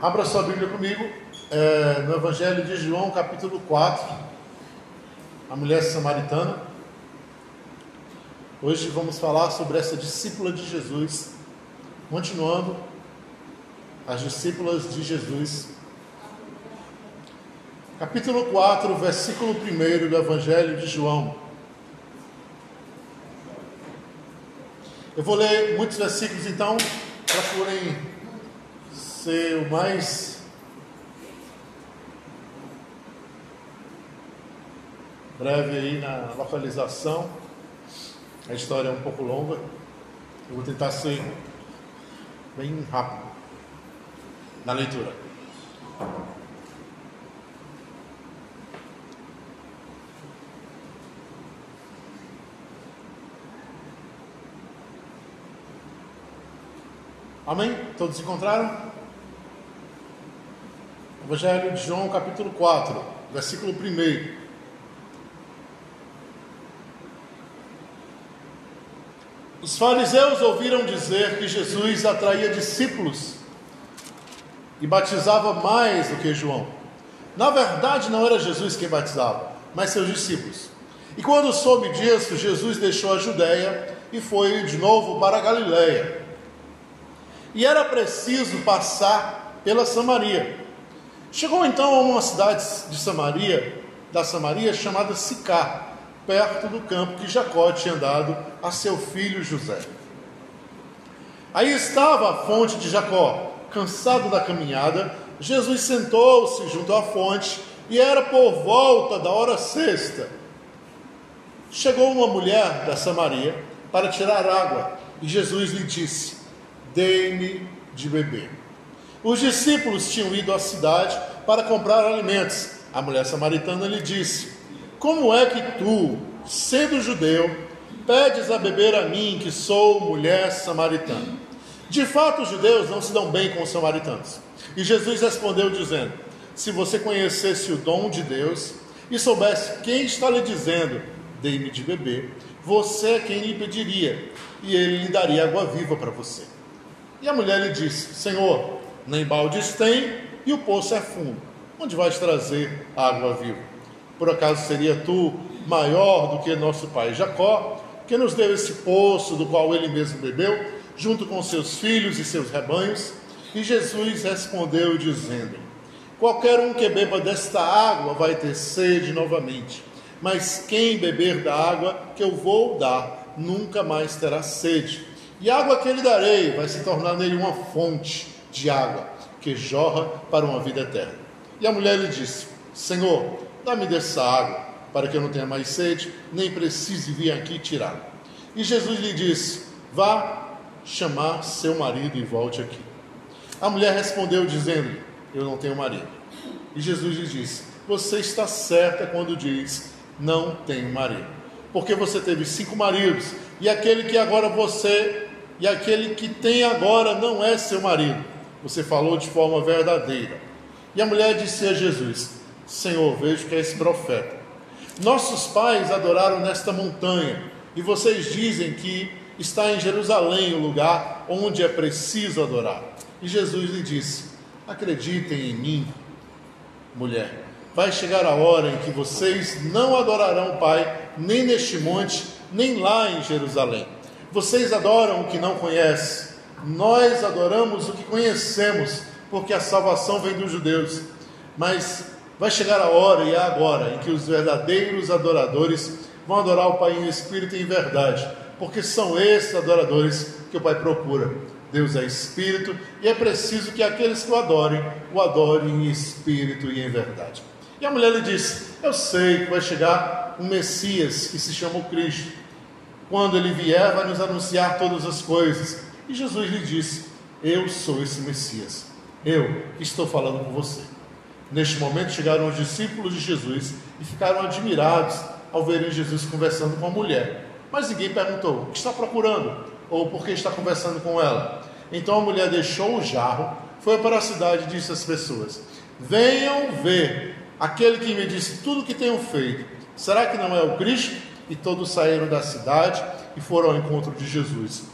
Abra sua Bíblia comigo é, no Evangelho de João, capítulo 4, a mulher samaritana. Hoje vamos falar sobre essa discípula de Jesus, continuando as discípulas de Jesus. Capítulo 4, versículo 1 do Evangelho de João. Eu vou ler muitos versículos, então procurem ser o mais breve aí na localização. A história é um pouco longa. Eu vou tentar ser bem rápido na leitura. Amém? Todos encontraram? Evangelho de João, capítulo 4, versículo 1. Os fariseus ouviram dizer que Jesus atraía discípulos e batizava mais do que João. Na verdade, não era Jesus quem batizava, mas seus discípulos. E quando soube disso, Jesus deixou a Judéia e foi de novo para a Galiléia. E era preciso passar pela Samaria. Chegou então a uma cidade de Samaria, da Samaria, chamada Sicá, perto do campo que Jacó tinha dado a seu filho José. Aí estava a fonte de Jacó. Cansado da caminhada, Jesus sentou-se junto à fonte e era por volta da hora sexta. Chegou uma mulher da Samaria para tirar água e Jesus lhe disse: Dê-me de beber. Os discípulos tinham ido à cidade para comprar alimentos. A mulher samaritana lhe disse: Como é que tu, sendo judeu, pedes a beber a mim, que sou mulher samaritana? De fato, os judeus não se dão bem com os samaritanos. E Jesus respondeu, dizendo: Se você conhecesse o dom de Deus e soubesse quem está lhe dizendo, dei-me de beber, você é quem lhe pediria, e ele lhe daria água viva para você. E a mulher lhe disse: Senhor, nem baldes tem, e o poço é fundo. Onde vais trazer água viva? Por acaso seria tu maior do que nosso pai Jacó, que nos deu esse poço do qual ele mesmo bebeu, junto com seus filhos e seus rebanhos? E Jesus respondeu, dizendo: Qualquer um que beba desta água vai ter sede novamente, mas quem beber da água que eu vou dar nunca mais terá sede. E a água que lhe darei vai se tornar nele uma fonte de água que jorra para uma vida eterna. E a mulher lhe disse: Senhor, dá-me dessa água, para que eu não tenha mais sede, nem precise vir aqui tirar. E Jesus lhe disse: Vá chamar seu marido e volte aqui. A mulher respondeu, dizendo-lhe: Eu não tenho marido. E Jesus lhe disse: Você está certa quando diz: Não tenho marido. Porque você teve cinco maridos, e aquele que agora você, e aquele que tem agora não é seu marido você falou de forma verdadeira. E a mulher disse a Jesus: Senhor, vejo que é esse profeta. Nossos pais adoraram nesta montanha, e vocês dizem que está em Jerusalém o lugar onde é preciso adorar. E Jesus lhe disse: Acreditem em mim, mulher. Vai chegar a hora em que vocês não adorarão o Pai, nem neste monte, nem lá em Jerusalém. Vocês adoram o que não conhecem nós adoramos o que conhecemos, porque a salvação vem dos judeus. Mas vai chegar a hora, e é agora, em que os verdadeiros adoradores vão adorar o Pai em espírito e em verdade, porque são esses adoradores que o Pai procura. Deus é espírito e é preciso que aqueles que o adorem, o adorem em espírito e em verdade. E a mulher lhe disse: Eu sei que vai chegar um Messias que se chama o Cristo. Quando ele vier, vai nos anunciar todas as coisas. E Jesus lhe disse: Eu sou esse Messias. Eu que estou falando com você. Neste momento chegaram os discípulos de Jesus e ficaram admirados ao verem Jesus conversando com a mulher. Mas ninguém perguntou: o que está procurando? Ou por que está conversando com ela? Então a mulher deixou o jarro, foi para a cidade e disse às pessoas: Venham ver aquele que me disse tudo o que tenho feito. Será que não é o Cristo? E todos saíram da cidade e foram ao encontro de Jesus.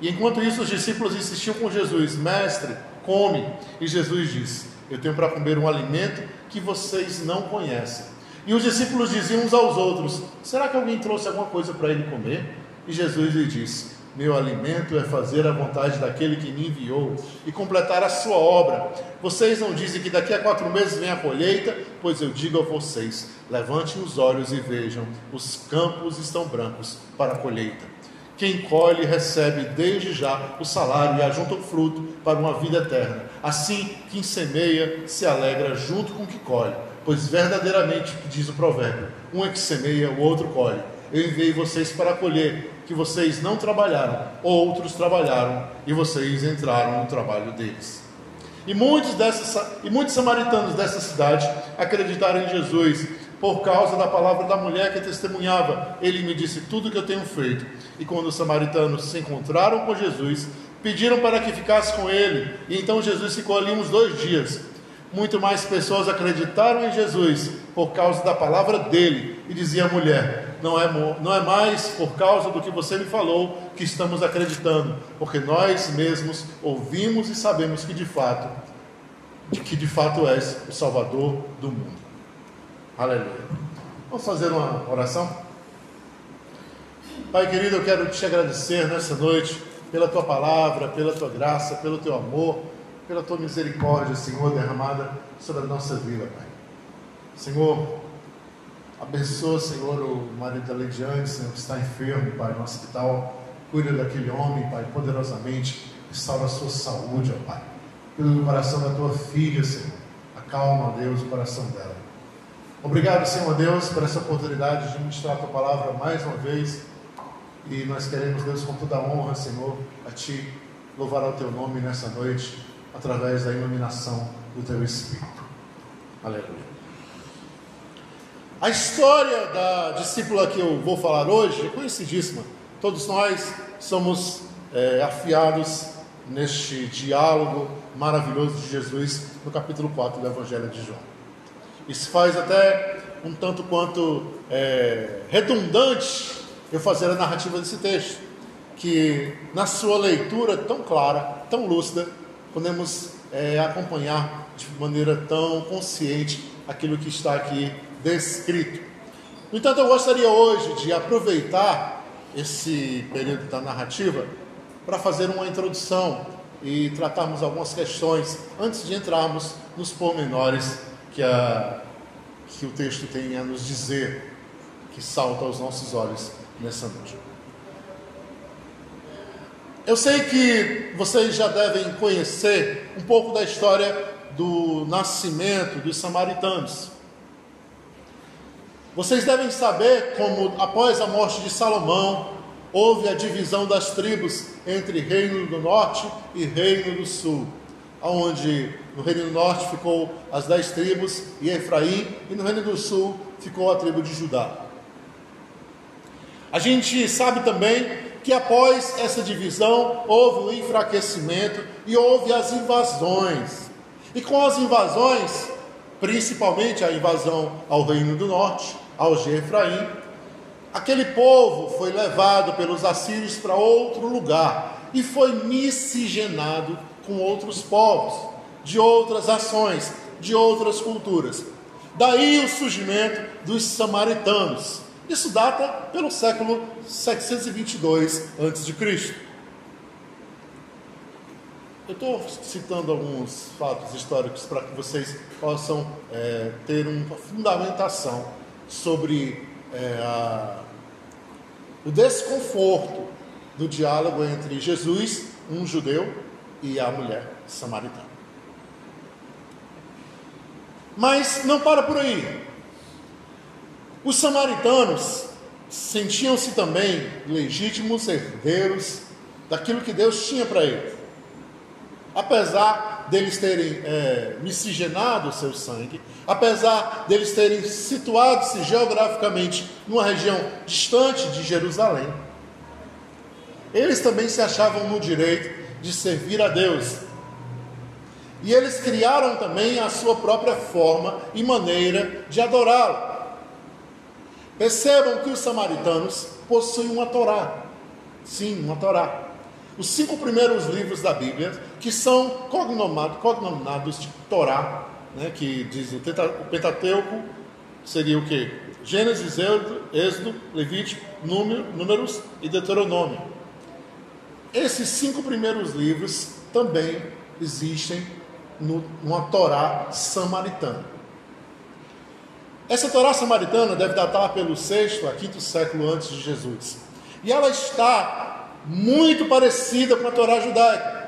E enquanto isso, os discípulos insistiam com Jesus: Mestre, come. E Jesus disse: Eu tenho para comer um alimento que vocês não conhecem. E os discípulos diziam uns aos outros: Será que alguém trouxe alguma coisa para ele comer? E Jesus lhe disse: Meu alimento é fazer a vontade daquele que me enviou e completar a sua obra. Vocês não dizem que daqui a quatro meses vem a colheita? Pois eu digo a vocês: levantem os olhos e vejam, os campos estão brancos para a colheita. Quem colhe recebe desde já o salário e ajunta o fruto para uma vida eterna. Assim, quem semeia se alegra junto com o que colhe, pois verdadeiramente, diz o provérbio, um é que semeia, o outro colhe. Eu enviei vocês para colher, que vocês não trabalharam, outros trabalharam e vocês entraram no trabalho deles. E muitos, dessas, e muitos samaritanos dessa cidade acreditaram em Jesus por causa da palavra da mulher que testemunhava. Ele me disse tudo o que eu tenho feito. E quando os samaritanos se encontraram com Jesus, pediram para que ficasse com ele. E então Jesus ficou ali uns dois dias. Muito mais pessoas acreditaram em Jesus por causa da palavra dele. E dizia a mulher: não é, não é mais por causa do que você me falou que estamos acreditando, porque nós mesmos ouvimos e sabemos que de fato, de que de fato és o Salvador do mundo. Aleluia. Vamos fazer uma oração? Pai querido, eu quero te agradecer nessa noite pela tua palavra, pela tua graça, pelo teu amor, pela tua misericórdia, Senhor, derramada sobre a nossa vida, Pai. Senhor, abençoa, Senhor, o marido da Leidiane, Senhor, que está enfermo, Pai, no hospital. Cuida daquele homem, Pai, poderosamente. Restaura a sua saúde, ó Pai. Cuida do coração da tua filha, Senhor. Acalma, Deus, o coração dela. Obrigado, Senhor Deus, por essa oportunidade de ministrar a tua palavra mais uma vez. E nós queremos, Deus, com toda a honra, Senhor, a Ti, louvar o Teu nome nessa noite, através da iluminação do Teu Espírito. Aleluia. A história da discípula que eu vou falar hoje é conhecidíssima. Todos nós somos é, afiados neste diálogo maravilhoso de Jesus no capítulo 4 do Evangelho de João. Isso faz até um tanto quanto é, redundante eu fazer a narrativa desse texto, que na sua leitura tão clara, tão lúcida, podemos é, acompanhar de maneira tão consciente aquilo que está aqui descrito. No entanto, eu gostaria hoje de aproveitar esse período da narrativa para fazer uma introdução e tratarmos algumas questões antes de entrarmos nos pormenores que, a, que o texto tem a nos dizer, que salta aos nossos olhos nessa noite. Eu sei que vocês já devem conhecer um pouco da história do nascimento dos samaritanos. Vocês devem saber como, após a morte de Salomão, houve a divisão das tribos entre Reino do Norte e Reino do Sul onde no Reino do Norte ficou as dez tribos e Efraim, e no Reino do Sul ficou a tribo de Judá. A gente sabe também que após essa divisão houve o enfraquecimento e houve as invasões. E com as invasões, principalmente a invasão ao Reino do Norte, ao de Efraim, aquele povo foi levado pelos assírios para outro lugar e foi miscigenado com outros povos, de outras ações, de outras culturas. Daí o surgimento dos samaritanos. Isso data pelo século 722 a.C. Eu estou citando alguns fatos históricos para que vocês possam é, ter uma fundamentação sobre é, a, o desconforto do diálogo entre Jesus, um judeu, e a mulher samaritana. Mas não para por aí. Os samaritanos sentiam-se também legítimos herdeiros daquilo que Deus tinha para eles. Apesar deles terem é, miscigenado o seu sangue, apesar deles terem situado-se geograficamente numa região distante de Jerusalém, eles também se achavam no direito de servir a Deus. E eles criaram também a sua própria forma e maneira de adorá-lo. Percebam que os samaritanos possuem uma Torá. Sim, uma Torá. os cinco primeiros livros da Bíblia, que são cognominados de Torá, né, que diz o Pentateuco, seria o que? Gênesis, Êxodo, Levítico, Números e Deuteronômio. Esses cinco primeiros livros também existem no, numa Torá samaritana. Essa Torá samaritana deve datar pelo sexto a quinto século antes de Jesus. E ela está muito parecida com a Torá judaica.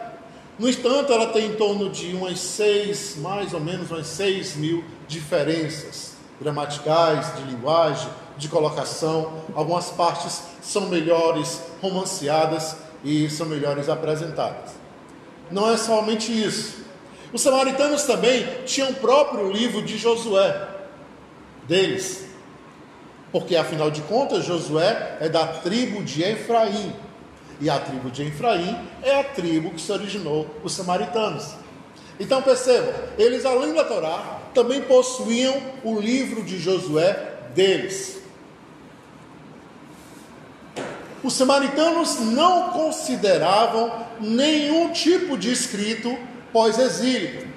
No entanto, ela tem em torno de umas seis, mais ou menos umas seis mil diferenças gramaticais, de linguagem, de colocação. Algumas partes são melhores romanceadas e são melhores apresentadas. Não é somente isso. Os samaritanos também tinham o próprio livro de Josué deles. Porque afinal de contas, Josué é da tribo de Efraim. E a tribo de Efraim é a tribo que se originou os samaritanos. Então percebam, eles além da Torá também possuíam o livro de Josué deles. Os samaritanos não consideravam nenhum tipo de escrito pós-exílio.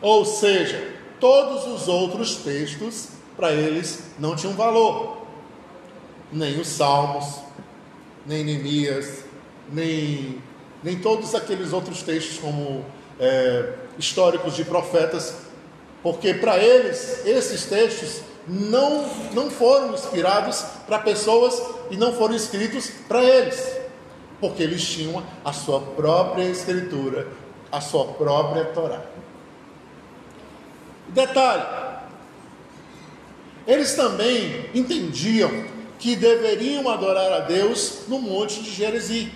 Ou seja, todos os outros textos para eles não tinham valor. Nem os Salmos, nem Neemias, nem, nem todos aqueles outros textos como é, históricos de profetas, porque para eles esses textos não, não foram inspirados para pessoas e não foram escritos para eles, porque eles tinham a sua própria escritura, a sua própria Torá. Detalhe: eles também entendiam que deveriam adorar a Deus no monte de Gerizim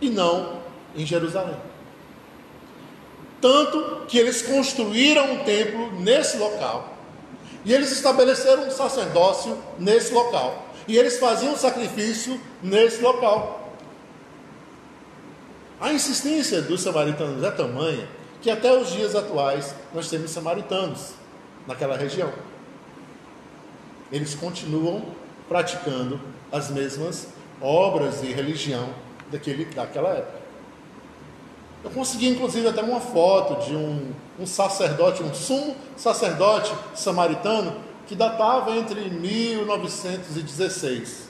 e não em Jerusalém. Tanto que eles construíram um templo nesse local e eles estabeleceram um sacerdócio nesse local e eles faziam sacrifício nesse local. A insistência dos samaritanos é tamanha que até os dias atuais nós temos samaritanos naquela região. Eles continuam praticando as mesmas obras e religião daquele, daquela época. Eu consegui inclusive até uma foto de um, um sacerdote, um sumo sacerdote samaritano que datava entre 1916.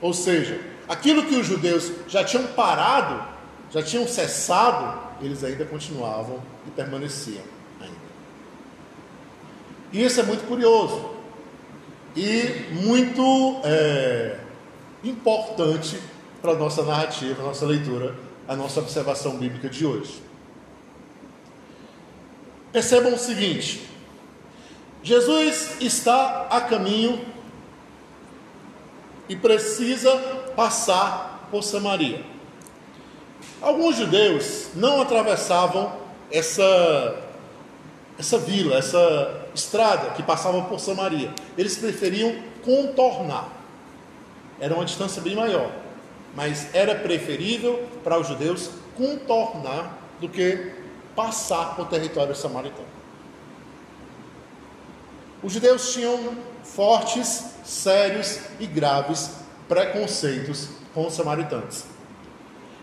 Ou seja, aquilo que os judeus já tinham parado já tinham cessado, eles ainda continuavam e permaneciam ainda. E isso é muito curioso e muito é, importante para a nossa narrativa, nossa leitura, a nossa observação bíblica de hoje. Percebam o seguinte: Jesus está a caminho e precisa passar por Samaria. Alguns judeus não atravessavam essa, essa vila, essa estrada que passava por Samaria. Eles preferiam contornar. Era uma distância bem maior. Mas era preferível para os judeus contornar do que passar por território samaritano. Os judeus tinham fortes, sérios e graves preconceitos com os samaritanos.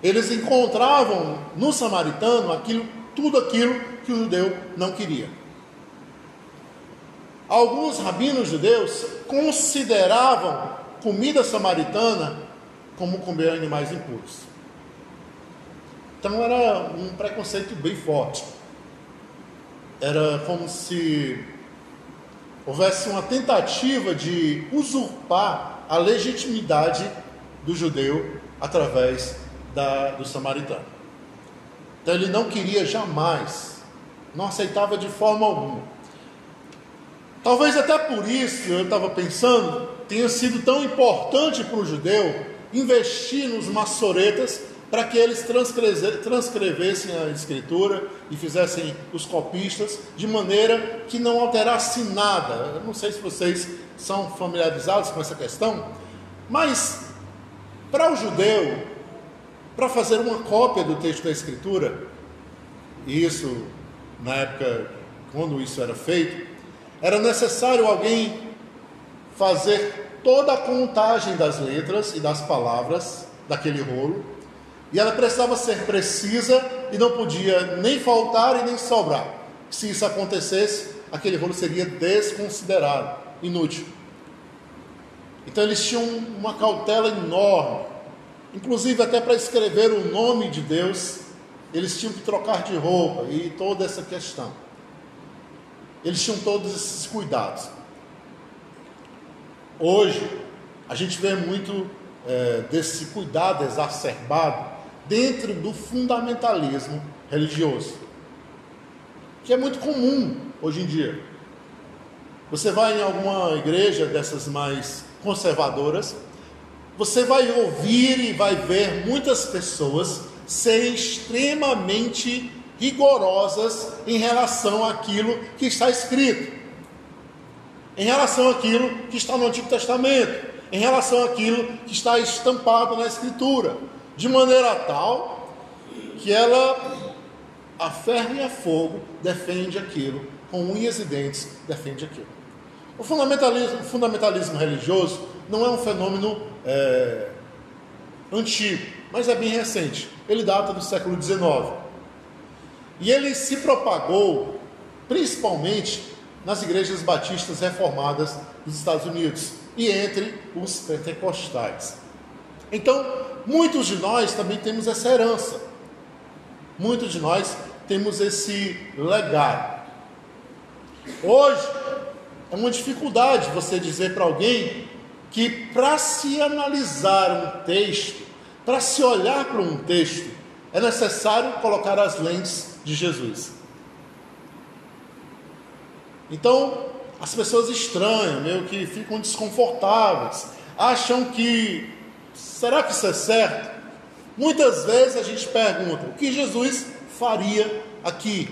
Eles encontravam no samaritano aquilo, tudo aquilo que o judeu não queria. Alguns rabinos judeus consideravam comida samaritana como comer animais impuros. Então era um preconceito bem forte. Era como se houvesse uma tentativa de usurpar a legitimidade do judeu através da, do samaritano. Então ele não queria jamais, não aceitava de forma alguma. Talvez até por isso, eu estava pensando, tenha sido tão importante para o judeu investir nos maçoretas para que eles transcrevessem a escritura e fizessem os copistas de maneira que não alterasse nada. Eu não sei se vocês são familiarizados com essa questão, mas para o judeu para fazer uma cópia do texto da Escritura, e isso, na época, quando isso era feito, era necessário alguém fazer toda a contagem das letras e das palavras daquele rolo, e ela precisava ser precisa e não podia nem faltar e nem sobrar. Se isso acontecesse, aquele rolo seria desconsiderado, inútil. Então eles tinham uma cautela enorme, inclusive até para escrever o nome de Deus, eles tinham que trocar de roupa e toda essa questão. Eles tinham todos esses cuidados. Hoje, a gente vê muito é, desse cuidado exacerbado dentro do fundamentalismo religioso, que é muito comum hoje em dia. Você vai em alguma igreja dessas mais conservadoras, você vai ouvir e vai ver muitas pessoas serem extremamente rigorosas em relação àquilo que está escrito, em relação àquilo que está no Antigo Testamento, em relação àquilo que está estampado na Escritura, de maneira tal que ela, a ferro e a fogo, defende aquilo, com unhas e dentes, defende aquilo. O fundamentalismo, o fundamentalismo religioso não é um fenômeno é, antigo, mas é bem recente. Ele data do século XIX. E ele se propagou principalmente nas igrejas batistas reformadas dos Estados Unidos e entre os pentecostais. Então, muitos de nós também temos essa herança. Muitos de nós temos esse legado. Hoje é uma dificuldade você dizer para alguém que para se analisar um texto, para se olhar para um texto, é necessário colocar as lentes de Jesus. Então, as pessoas estranham, meio que ficam desconfortáveis, acham que será que isso é certo? Muitas vezes a gente pergunta o que Jesus faria aqui.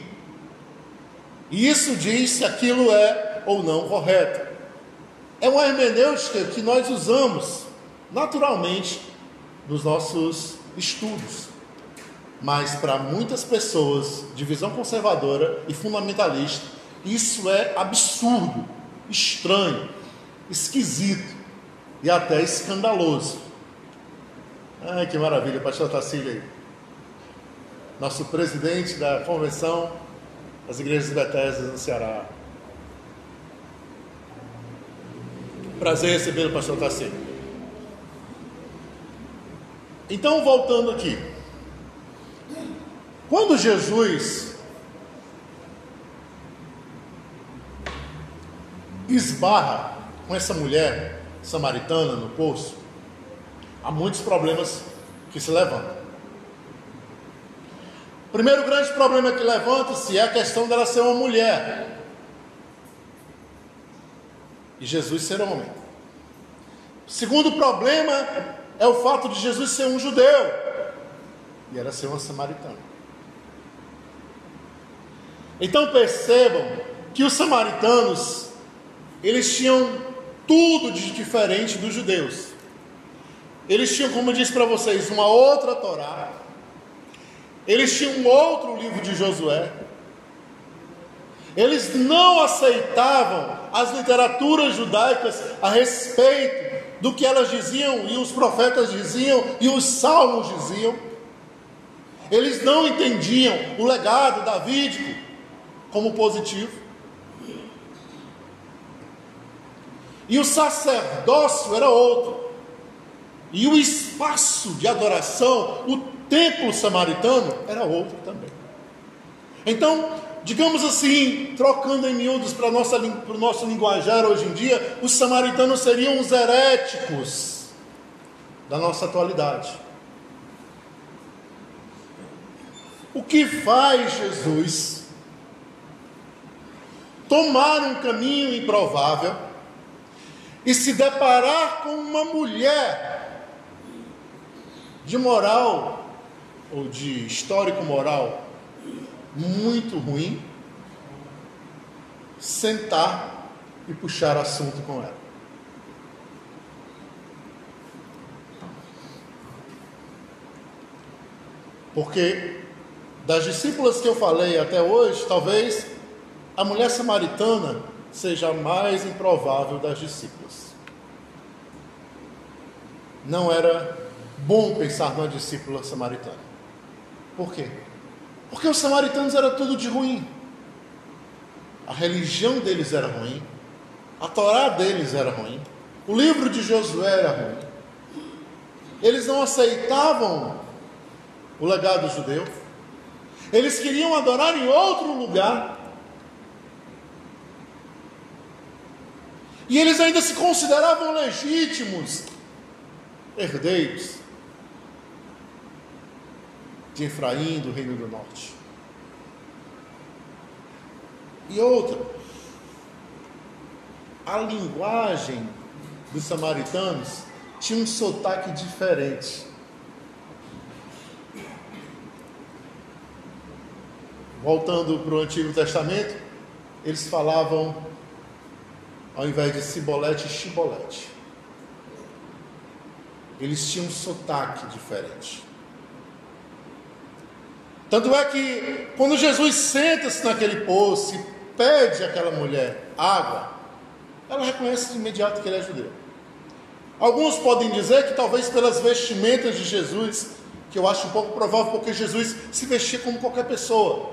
E isso diz se aquilo é ou não correto. É uma hermenêutica que nós usamos naturalmente nos nossos estudos. Mas para muitas pessoas de visão conservadora e fundamentalista, isso é absurdo, estranho, esquisito e até escandaloso. Ai, que maravilha, pastor Tacílio aí. Nosso presidente da convenção das igrejas Bethesda no Ceará. Prazer receber o pastor Tacílio. Então, voltando aqui. Quando Jesus esbarra com essa mulher samaritana no poço, há muitos problemas que se levantam. O primeiro grande problema que levanta-se é a questão dela ser uma mulher e Jesus ser homem. O segundo problema é o fato de Jesus ser um judeu e ela ser uma samaritana. Então percebam que os samaritanos eles tinham tudo de diferente dos judeus. Eles tinham, como eu disse para vocês, uma outra Torá. Eles tinham um outro livro de Josué. Eles não aceitavam as literaturas judaicas a respeito do que elas diziam e os profetas diziam e os salmos diziam. Eles não entendiam o legado davídico como positivo. E o sacerdócio era outro. E o espaço de adoração, o templo samaritano, era outro também. Então, digamos assim, trocando em miúdos para, o nosso linguajar hoje em dia, os samaritanos seriam os heréticos da nossa atualidade. O que faz Jesus tomar um caminho improvável e se deparar com uma mulher de moral ou de histórico moral muito ruim, sentar e puxar assunto com ela. Porque das discípulas que eu falei até hoje, talvez a mulher samaritana seja a mais improvável das discípulas. Não era bom pensar numa discípula samaritana. Por quê? Porque os samaritanos era tudo de ruim. A religião deles era ruim, a Torá deles era ruim, o livro de Josué era ruim. Eles não aceitavam o legado judeu. Eles queriam adorar em outro lugar. E eles ainda se consideravam legítimos herdeiros de Efraim, do Reino do Norte. E outra, a linguagem dos samaritanos tinha um sotaque diferente. Voltando para o Antigo Testamento, eles falavam, ao invés de cibolete, chibolete. Eles tinham um sotaque diferente. Tanto é que quando Jesus senta-se naquele poço e pede àquela mulher água, ela reconhece de imediato que ele é judeu. Alguns podem dizer que talvez pelas vestimentas de Jesus, que eu acho um pouco provável, porque Jesus se vestia como qualquer pessoa.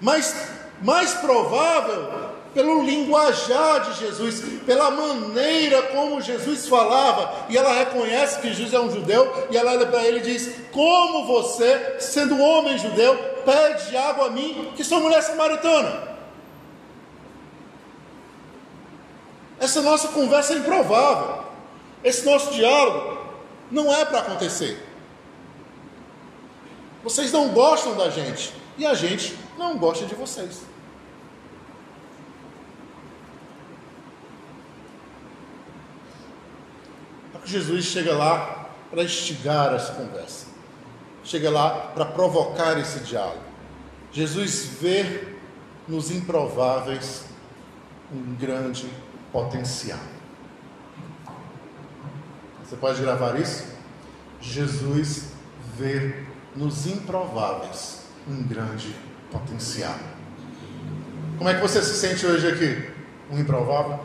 Mas mais provável pelo linguajar de Jesus, pela maneira como Jesus falava, e ela reconhece que Jesus é um judeu, e ela olha para ele e diz: Como você, sendo homem judeu, pede água a mim, que sou mulher samaritana? Essa nossa conversa é improvável, esse nosso diálogo não é para acontecer. Vocês não gostam da gente, e a gente não gosta de vocês. Jesus chega lá para instigar essa conversa, chega lá para provocar esse diálogo. Jesus vê nos improváveis um grande potencial. Você pode gravar isso? Jesus vê nos improváveis um grande potencial. Como é que você se sente hoje aqui? Um improvável?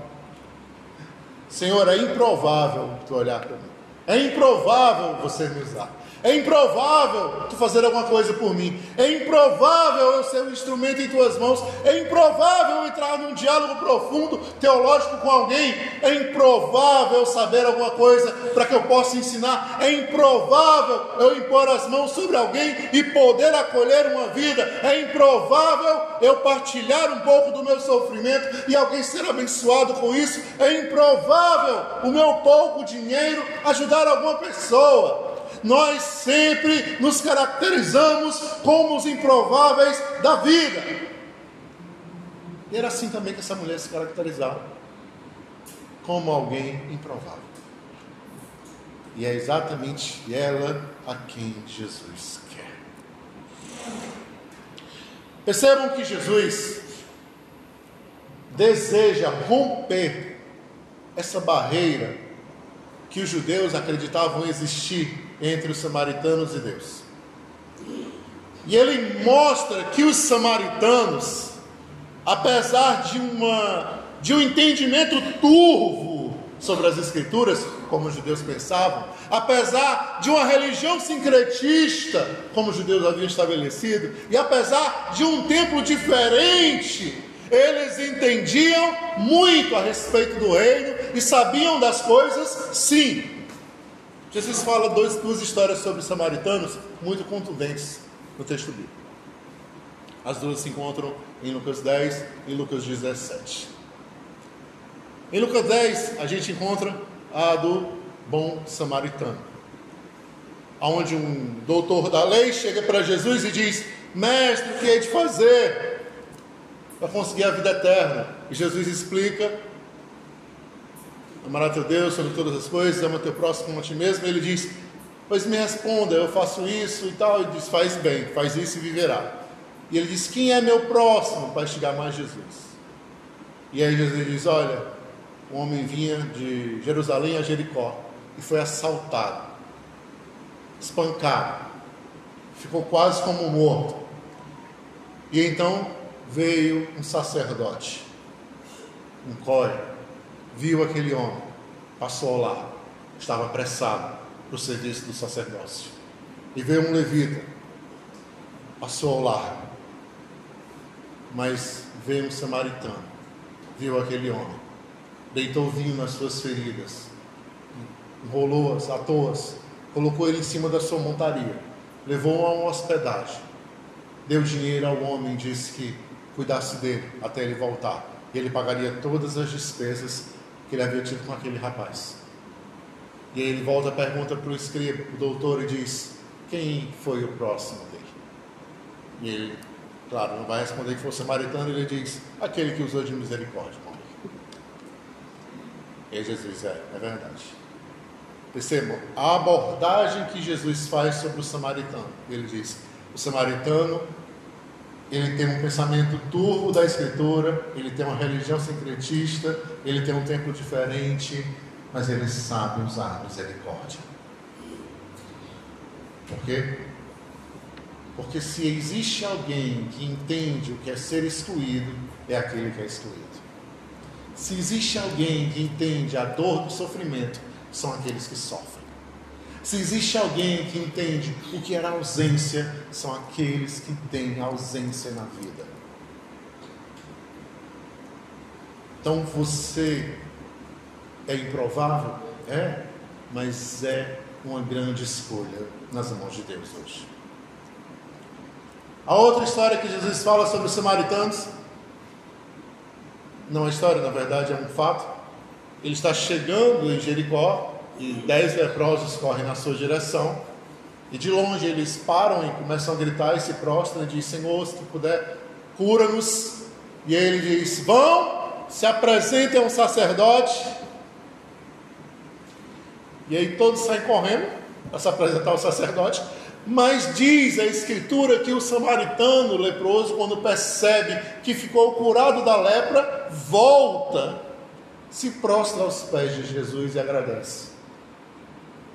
Senhor, é improvável tu olhar para mim. É improvável você me usar. É improvável tu fazer alguma coisa por mim. É improvável eu ser um instrumento em tuas mãos. É improvável eu entrar num diálogo profundo teológico com alguém. É improvável eu saber alguma coisa para que eu possa ensinar. É improvável eu impor as mãos sobre alguém e poder acolher uma vida. É improvável eu partilhar um pouco do meu sofrimento e alguém ser abençoado com isso. É improvável o meu pouco dinheiro ajudar alguma pessoa nós sempre nos caracterizamos como os improváveis da vida. E era assim também que essa mulher se caracterizava, como alguém improvável. E é exatamente ela a quem Jesus quer. Percebam que Jesus deseja romper essa barreira que os judeus acreditavam existir entre os samaritanos e Deus. E ele mostra que os samaritanos, apesar de, uma, de um entendimento turvo sobre as Escrituras, como os judeus pensavam, apesar de uma religião sincretista, como os judeus haviam estabelecido, e apesar de um templo diferente, eles entendiam muito a respeito do reino e sabiam das coisas, sim, Jesus fala dois, duas histórias sobre os samaritanos muito contundentes no texto bíblico. As duas se encontram em Lucas 10 e Lucas 17. Em Lucas 10, a gente encontra a do bom samaritano, onde um doutor da lei chega para Jesus e diz: Mestre, o que é de fazer para conseguir a vida eterna? E Jesus explica Amará teu Deus sobre todas as coisas, ama teu próximo como a ti mesmo. Ele diz: Pois me responda, eu faço isso e tal. E diz: Faz bem, faz isso e viverá. E ele diz: Quem é meu próximo para chegar mais Jesus? E aí Jesus diz: Olha, um homem vinha de Jerusalém a Jericó e foi assaltado, espancado, ficou quase como morto. E então veio um sacerdote, um core, viu aquele homem, passou lá, estava apressado, para o serviço do sacerdócio. E veio um levita, passou largo, mas veio um samaritano, viu aquele homem, deitou vinho nas suas feridas, enrolou-as, atou-as, colocou ele em cima da sua montaria, levou-o a uma hospedagem, deu dinheiro ao homem, disse que cuidasse dele até ele voltar, e ele pagaria todas as despesas que ele havia tido com aquele rapaz. E aí ele volta a pergunta para o escriba, o doutor, e diz: Quem foi o próximo dele? E ele, claro, não vai responder que foi o samaritano, ele diz: Aquele que usou de misericórdia. E aí Jesus É, é verdade. Percebam a abordagem que Jesus faz sobre o samaritano. Ele diz: O samaritano ele tem um pensamento turvo da Escritura, ele tem uma religião secretista, ele tem um tempo diferente, mas ele sabe usar misericórdia. Por quê? Porque se existe alguém que entende o que é ser excluído, é aquele que é excluído. Se existe alguém que entende a dor do sofrimento, são aqueles que sofrem. Se existe alguém que entende o que era ausência, são aqueles que têm ausência na vida. Então você é improvável? É, mas é uma grande escolha nas mãos de Deus hoje. A outra história que Jesus fala sobre os samaritanos, não é história, na verdade é um fato. Ele está chegando em Jericó e dez leprosos correm na sua direção. E de longe eles param e começam a gritar e se prostram e dizem: Senhor, se tu puder, cura-nos. E ele diz: Vão, se apresentem a um sacerdote e aí todos saem correndo para se apresentar ao sacerdote. Mas diz a Escritura que o samaritano leproso, quando percebe que ficou curado da lepra, volta, se prostra aos pés de Jesus e agradece.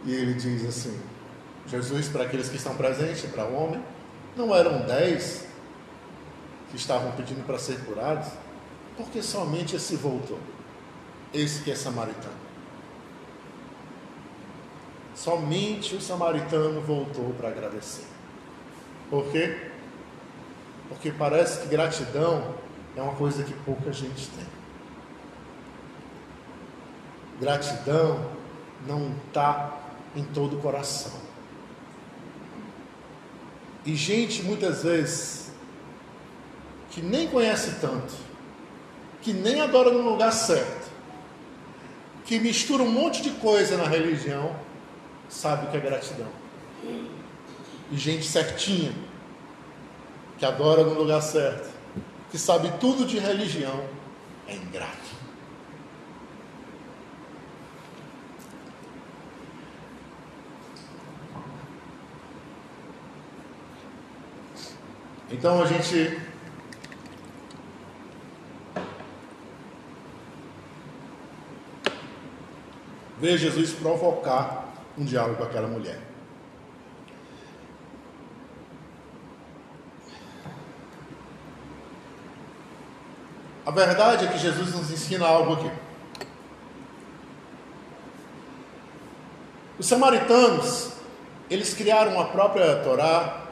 E ele diz assim: Jesus, para aqueles que estão presentes, para o homem, não eram dez que estavam pedindo para ser curados? Porque somente esse voltou, esse que é samaritano. Somente o samaritano voltou para agradecer. Por quê? Porque parece que gratidão é uma coisa que pouca gente tem. Gratidão não está em todo o coração. E gente muitas vezes que nem conhece tanto, que nem adora no lugar certo, que mistura um monte de coisa na religião, sabe o que é gratidão. E gente certinha, que adora no lugar certo, que sabe tudo de religião, é ingrato. Então a gente vê Jesus provocar um diálogo com aquela mulher. A verdade é que Jesus nos ensina algo aqui. Os samaritanos, eles criaram a própria Torá,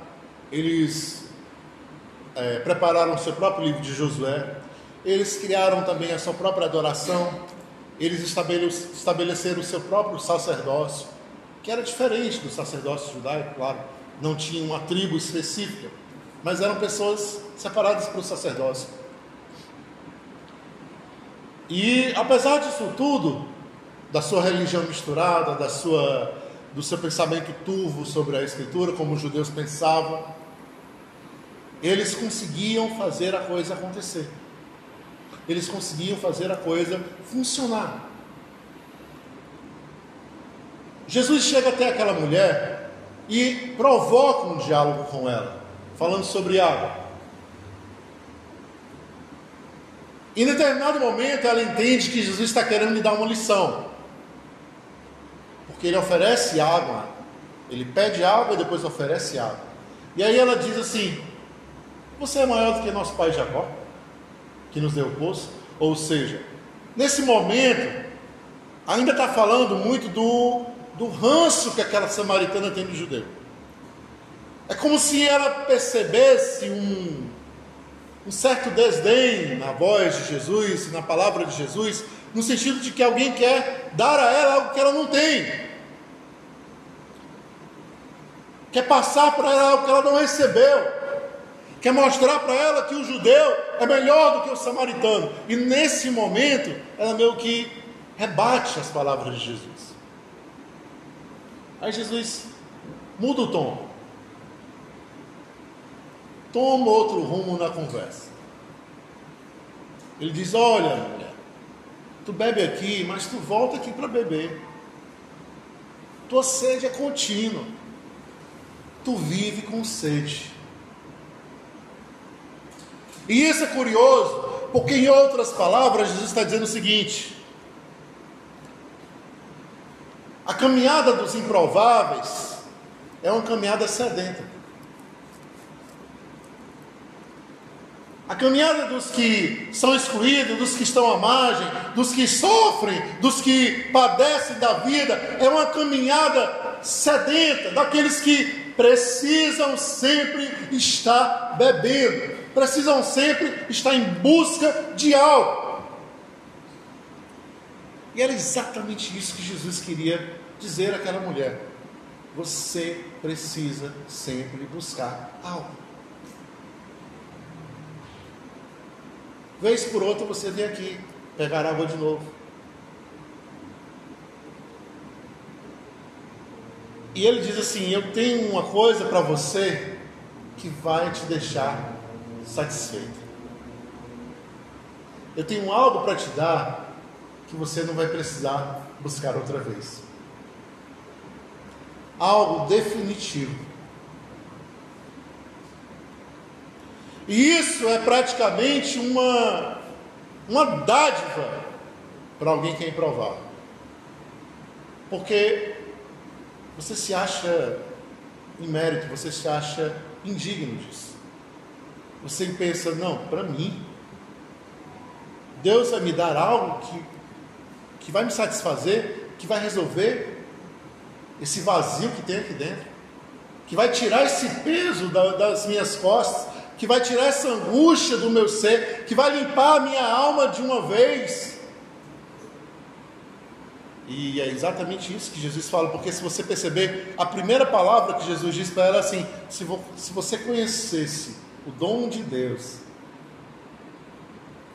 eles é, prepararam o seu próprio livro de Josué, eles criaram também a sua própria adoração, eles estabeleceram o seu próprio sacerdócio, que era diferente do sacerdócio judaico, claro, não tinha uma tribo específica, mas eram pessoas separadas para o sacerdócio. E apesar disso tudo, da sua religião misturada, da sua, do seu pensamento turvo sobre a escritura, como os judeus pensavam, eles conseguiam fazer a coisa acontecer. Eles conseguiam fazer a coisa funcionar. Jesus chega até aquela mulher e provoca um diálogo com ela, falando sobre água. Em determinado momento ela entende que Jesus está querendo lhe dar uma lição, porque ele oferece água, ele pede água e depois oferece água. E aí ela diz assim: Você é maior do que nosso pai Jacó, que nos deu o poço? Ou seja, nesse momento, ainda está falando muito do do ranço que aquela samaritana tem do judeu. É como se ela percebesse um, um certo desdém na voz de Jesus, na palavra de Jesus, no sentido de que alguém quer dar a ela algo que ela não tem. Quer passar para ela algo que ela não recebeu. Quer mostrar para ela que o judeu é melhor do que o samaritano. E nesse momento, ela meio que rebate as palavras de Jesus. Aí Jesus muda o tom. Toma outro rumo na conversa. Ele diz: Olha, mulher, tu bebe aqui, mas tu volta aqui para beber. Tua sede é contínua. Tu vive com sede. E isso é curioso, porque em outras palavras, Jesus está dizendo o seguinte: a caminhada dos improváveis é uma caminhada sedenta. A caminhada dos que são excluídos, dos que estão à margem, dos que sofrem, dos que padecem da vida, é uma caminhada sedenta, daqueles que precisam sempre estar bebendo, precisam sempre estar em busca de algo. E era exatamente isso que Jesus queria dizer àquela mulher: você precisa sempre buscar algo. Vez por outra você vem aqui pegar água de novo. E ele diz assim: Eu tenho uma coisa para você que vai te deixar satisfeito. Eu tenho algo para te dar que você não vai precisar buscar outra vez. Algo definitivo E isso é praticamente uma, uma dádiva para alguém que é improvável. Porque você se acha imérito, você se acha indigno disso. Você pensa, não, para mim, Deus vai me dar algo que, que vai me satisfazer, que vai resolver esse vazio que tem aqui dentro, que vai tirar esse peso da, das minhas costas, que vai tirar essa angústia do meu ser, que vai limpar a minha alma de uma vez. E é exatamente isso que Jesus fala, porque se você perceber, a primeira palavra que Jesus diz para ela é assim: se, vo, se você conhecesse o dom de Deus,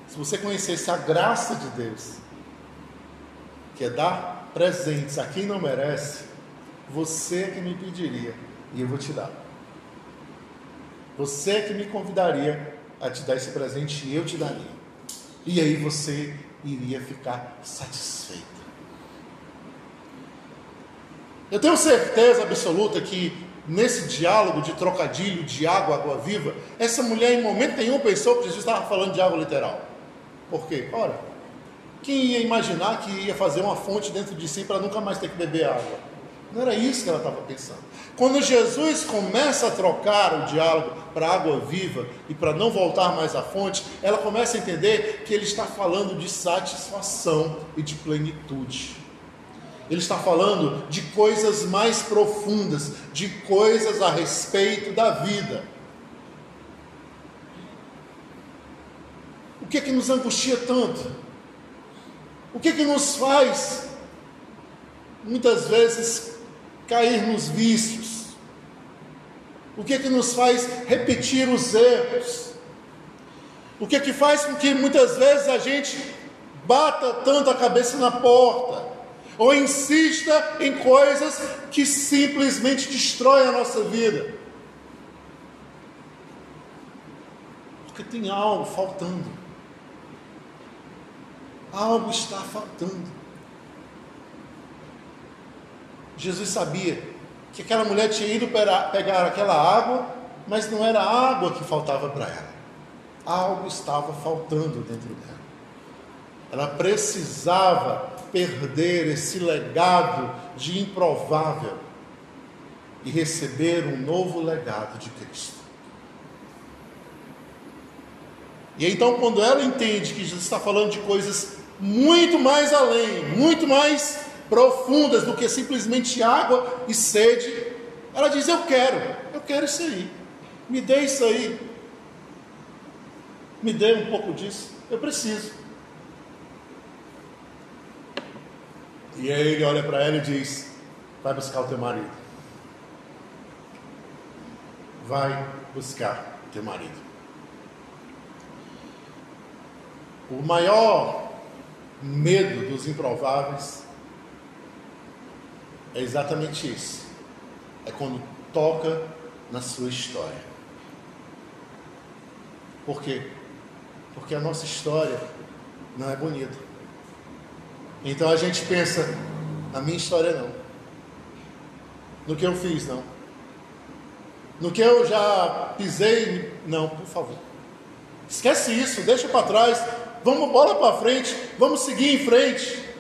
se você conhecesse a graça de Deus, que é dar presentes a quem não merece, você é que me pediria e eu vou te dar. Você que me convidaria a te dar esse presente e eu te daria. E aí você iria ficar satisfeito. Eu tenho certeza absoluta que nesse diálogo de trocadilho de água, água viva, essa mulher em momento nenhum pensou que Jesus estava falando de água literal. Por quê? Ora, quem ia imaginar que ia fazer uma fonte dentro de si para nunca mais ter que beber água? Não era isso que ela estava pensando. Quando Jesus começa a trocar o diálogo para água viva e para não voltar mais à fonte, ela começa a entender que ele está falando de satisfação e de plenitude. Ele está falando de coisas mais profundas, de coisas a respeito da vida. O que é que nos angustia tanto? O que é que nos faz muitas vezes cair nos vícios? O que é que nos faz repetir os erros? O que é que faz com que muitas vezes a gente bata tanto a cabeça na porta? Ou insista em coisas que simplesmente destroem a nossa vida? Porque tem algo faltando. Algo está faltando. Jesus sabia que aquela mulher tinha ido pegar aquela água, mas não era água que faltava para ela. Algo estava faltando dentro dela. Ela precisava perder esse legado de improvável e receber um novo legado de Cristo. E então, quando ela entende que Jesus está falando de coisas muito mais além, muito mais profundas do que simplesmente água e sede. Ela diz: Eu quero, eu quero isso aí. Me dê isso aí. Me dê um pouco disso. Eu preciso. E aí ele olha para ela e diz: Vai buscar o teu marido. Vai buscar o teu marido. O maior medo dos improváveis é exatamente isso. É quando toca na sua história. Por quê? Porque a nossa história não é bonita. Então a gente pensa, na minha história não. No que eu fiz, não. No que eu já pisei, não, por favor. Esquece isso, deixa para trás. Vamos bola para frente, vamos seguir em frente.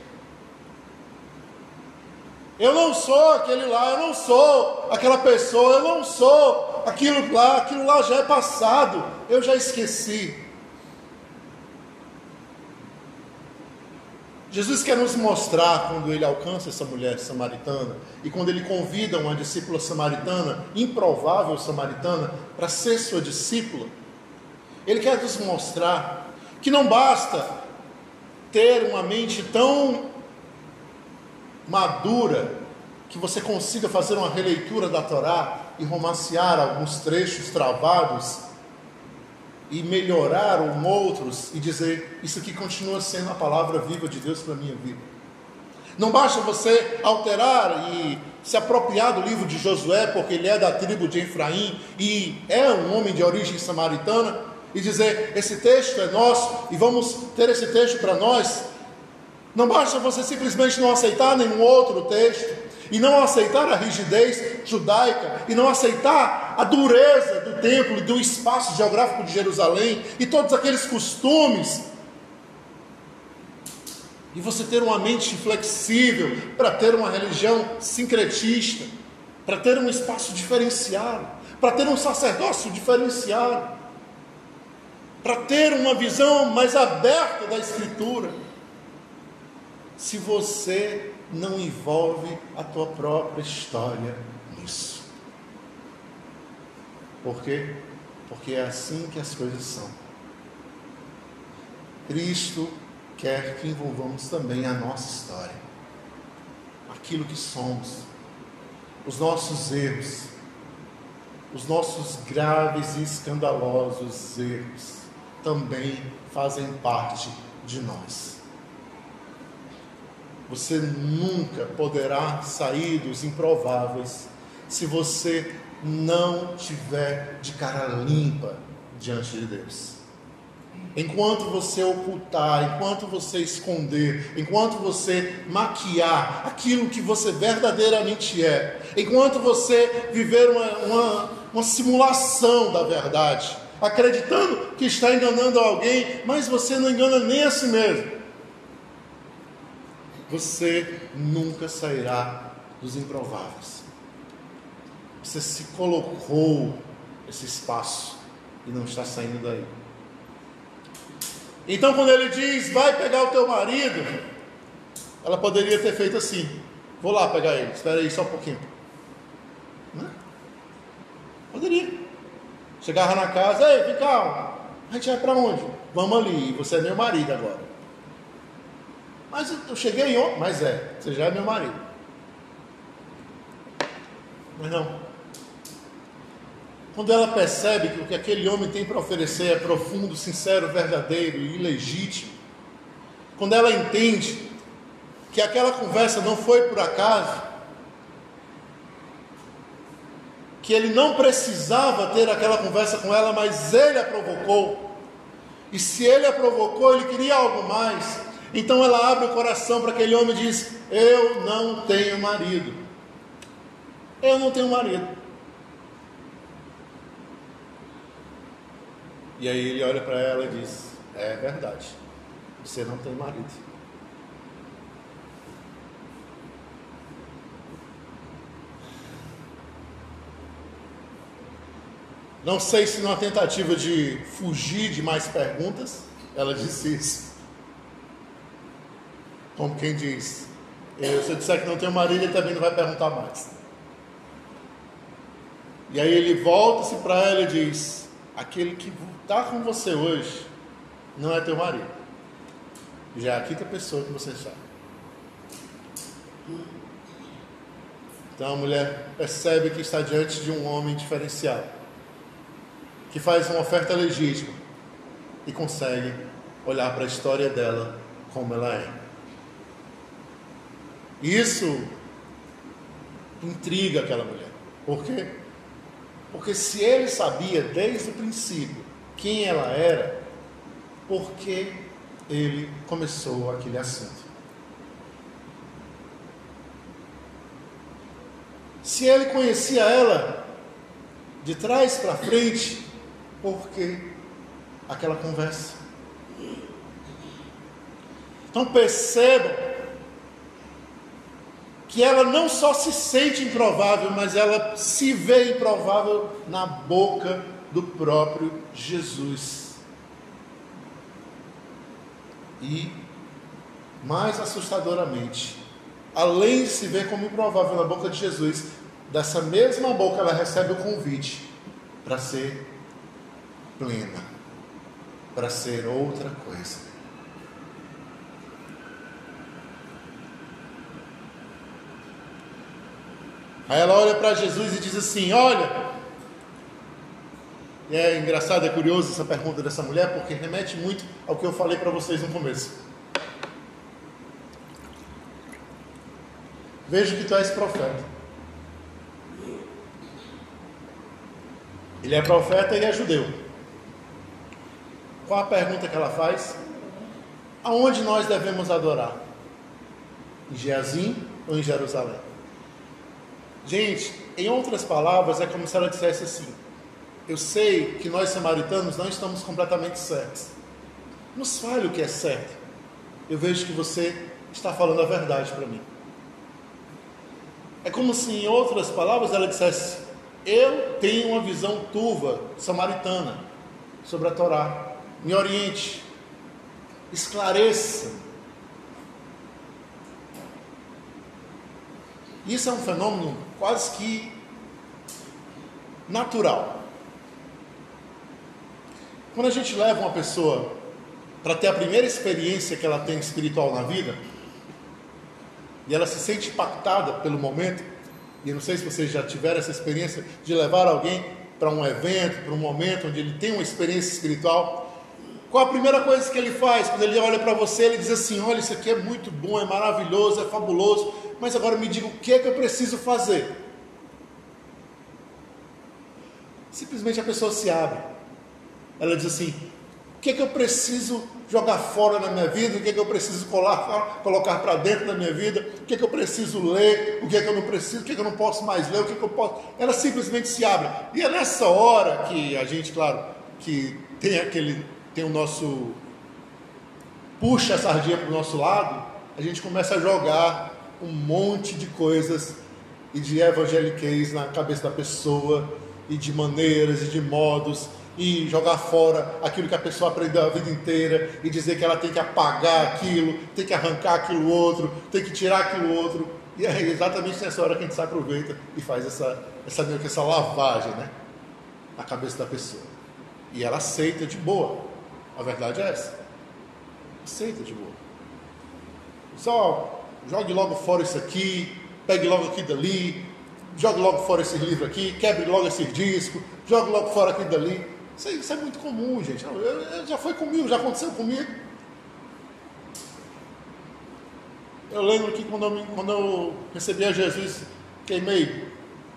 Eu não sou aquele lá, eu não sou aquela pessoa, eu não sou aquilo lá, aquilo lá já é passado, eu já esqueci. Jesus quer nos mostrar quando ele alcança essa mulher samaritana e quando ele convida uma discípula samaritana, improvável samaritana, para ser sua discípula. Ele quer nos mostrar que não basta ter uma mente tão madura que você consiga fazer uma releitura da Torá e romancear alguns trechos travados e melhorar um outros e dizer: Isso aqui continua sendo a palavra viva de Deus para a minha vida. Não basta você alterar e se apropriar do livro de Josué, porque ele é da tribo de Efraim e é um homem de origem samaritana, e dizer: Esse texto é nosso e vamos ter esse texto para nós. Não basta você simplesmente não aceitar nenhum outro texto e não aceitar a rigidez judaica, e não aceitar a dureza do templo e do espaço geográfico de Jerusalém, e todos aqueles costumes, e você ter uma mente flexível para ter uma religião sincretista, para ter um espaço diferenciado, para ter um sacerdócio diferenciado, para ter uma visão mais aberta da Escritura. Se você não envolve a tua própria história nisso. Por quê? Porque é assim que as coisas são. Cristo quer que envolvamos também a nossa história, aquilo que somos, os nossos erros, os nossos graves e escandalosos erros também fazem parte de nós. Você nunca poderá sair dos improváveis se você não tiver de cara limpa diante de Deus. Enquanto você ocultar, enquanto você esconder, enquanto você maquiar aquilo que você verdadeiramente é, enquanto você viver uma, uma, uma simulação da verdade, acreditando que está enganando alguém, mas você não engana nem a si mesmo você nunca sairá dos improváveis. Você se colocou nesse espaço e não está saindo daí. Então, quando ele diz, vai pegar o teu marido, ela poderia ter feito assim: vou lá pegar ele, espera aí só um pouquinho. Não? Poderia. Chegava na casa, ei, vem cá, a gente vai para onde? Vamos ali, você é meu marido agora. Mas eu cheguei ontem, mas é, você já é meu marido. Mas não. Quando ela percebe que o que aquele homem tem para oferecer é profundo, sincero, verdadeiro e ilegítimo, quando ela entende que aquela conversa não foi por acaso, que ele não precisava ter aquela conversa com ela, mas ele a provocou. E se ele a provocou, ele queria algo mais. Então ela abre o coração para aquele homem e diz: Eu não tenho marido. Eu não tenho marido. E aí ele olha para ela e diz: É verdade, você não tem marido. Não sei se numa tentativa de fugir de mais perguntas, ela disse isso. Como quem diz, se eu disser que não tenho marido, ele também não vai perguntar mais. E aí ele volta-se para ela e diz: Aquele que está com você hoje não é teu marido. Já é a quinta pessoa que você sabe. Então a mulher percebe que está diante de um homem diferenciado, que faz uma oferta legítima e consegue olhar para a história dela como ela é. Isso intriga aquela mulher. Por quê? Porque se ele sabia desde o princípio quem ela era, por que ele começou aquele assunto? Se ele conhecia ela de trás para frente, por que aquela conversa? Então percebam que ela não só se sente improvável, mas ela se vê improvável na boca do próprio Jesus. E, mais assustadoramente, além de se ver como improvável na boca de Jesus, dessa mesma boca ela recebe o convite para ser plena, para ser outra coisa. Aí ela olha para Jesus e diz assim: Olha. É engraçado, é curioso essa pergunta dessa mulher, porque remete muito ao que eu falei para vocês no começo. Vejo que tu és profeta. Ele é profeta e é judeu. Qual a pergunta que ela faz? Aonde nós devemos adorar? Em Geazim ou em Jerusalém? Gente, em outras palavras, é como se ela dissesse assim: Eu sei que nós samaritanos não estamos completamente certos. Nos fale o que é certo. Eu vejo que você está falando a verdade para mim. É como se, em outras palavras, ela dissesse: Eu tenho uma visão turva, samaritana, sobre a Torá. Me oriente, esclareça Isso é um fenômeno quase que natural. Quando a gente leva uma pessoa para ter a primeira experiência que ela tem espiritual na vida, e ela se sente impactada pelo momento, e eu não sei se vocês já tiveram essa experiência de levar alguém para um evento, para um momento onde ele tem uma experiência espiritual, qual a primeira coisa que ele faz? Quando ele olha para você, ele diz assim: Olha, isso aqui é muito bom, é maravilhoso, é fabuloso, mas agora me diga o que é que eu preciso fazer. Simplesmente a pessoa se abre. Ela diz assim: o que é que eu preciso jogar fora na minha vida? O que é que eu preciso colar, colocar para dentro da minha vida? O que é que eu preciso ler? O que é que eu não preciso? O que é que eu não posso mais ler? O que é que eu posso. Ela simplesmente se abre. E é nessa hora que a gente, claro, que tem aquele. tem o nosso. puxa a sardinha para o nosso lado, a gente começa a jogar um monte de coisas e de evangeliquez na cabeça da pessoa, e de maneiras e de modos, e jogar fora aquilo que a pessoa aprendeu a vida inteira, e dizer que ela tem que apagar aquilo, tem que arrancar aquilo outro, tem que tirar aquilo outro. E é exatamente nessa hora que a gente se aproveita e faz essa, essa, essa lavagem né, na cabeça da pessoa. E ela aceita de boa. A verdade é essa. Aceita de boa. Só jogue logo fora isso aqui, pegue logo aqui dali, jogue logo fora esse livro aqui, quebre logo esse disco, jogue logo fora aqui dali. Isso, isso é muito comum, gente. Eu, eu, já foi comigo, já aconteceu comigo. Eu lembro que quando eu, quando eu recebi a Jesus, queimei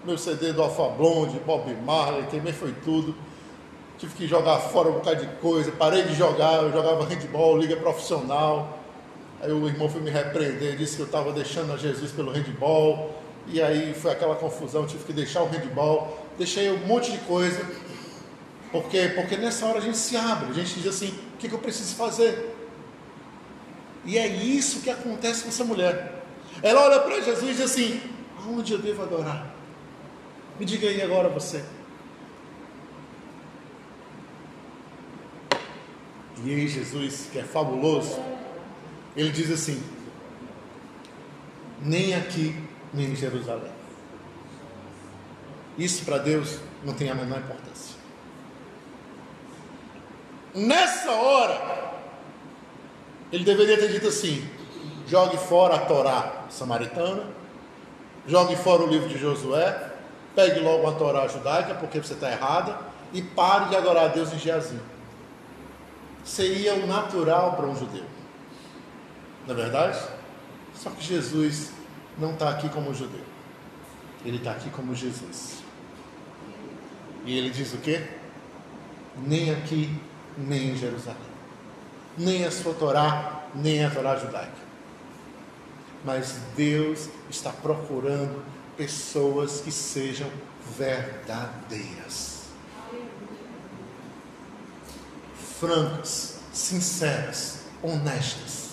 meu CD do Alfa Blonde, Bob Marley, queimei foi tudo. Tive que jogar fora um bocado de coisa, parei de jogar, eu jogava handball, liga profissional. Aí o irmão foi me repreender, disse que eu estava deixando a Jesus pelo handball. E aí foi aquela confusão, tive que deixar o handball, deixei um monte de coisa. Por quê? Porque nessa hora a gente se abre, a gente diz assim, o que, que eu preciso fazer? E é isso que acontece com essa mulher. Ela olha para Jesus e diz assim, aonde eu devo adorar? Me diga aí agora você. E aí Jesus, que é fabuloso, ele diz assim: nem aqui, nem em Jerusalém. Isso para Deus não tem a menor importância. Nessa hora, ele deveria ter dito assim: jogue fora a Torá samaritana, jogue fora o livro de Josué, pegue logo a Torá judaica, porque você está errada, e pare de adorar a Deus em Geazim. Seria o natural para um judeu. Não é verdade? Só que Jesus não está aqui como judeu. Ele está aqui como Jesus. E ele diz o quê? Nem aqui, nem em Jerusalém. Nem a sua Torá, nem a Torá judaica. Mas Deus está procurando pessoas que sejam verdadeiras. Francas, sinceras, honestas.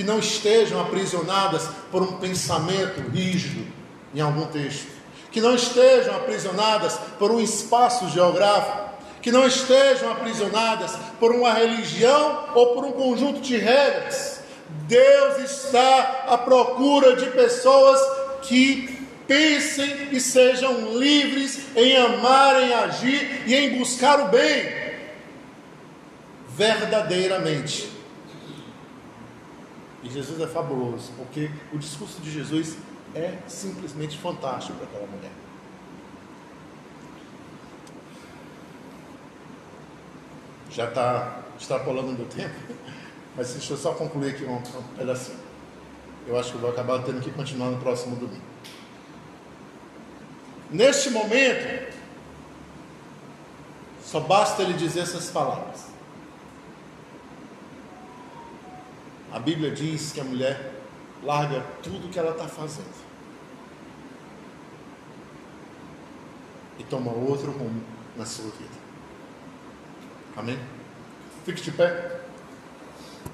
Que não estejam aprisionadas por um pensamento rígido em algum texto. Que não estejam aprisionadas por um espaço geográfico. Que não estejam aprisionadas por uma religião ou por um conjunto de regras. Deus está à procura de pessoas que pensem e sejam livres em amar, em agir e em buscar o bem verdadeiramente. E Jesus é fabuloso, porque o discurso de Jesus é simplesmente fantástico para aquela mulher. Já está extrapolando meu tempo, mas deixa eu só concluir aqui um, um pedacinho. Eu acho que eu vou acabar tendo que continuar no próximo domingo. Neste momento, só basta ele dizer essas palavras. A Bíblia diz que a mulher larga tudo que ela está fazendo e toma outro rumo na sua vida. Amém? Fique de pé.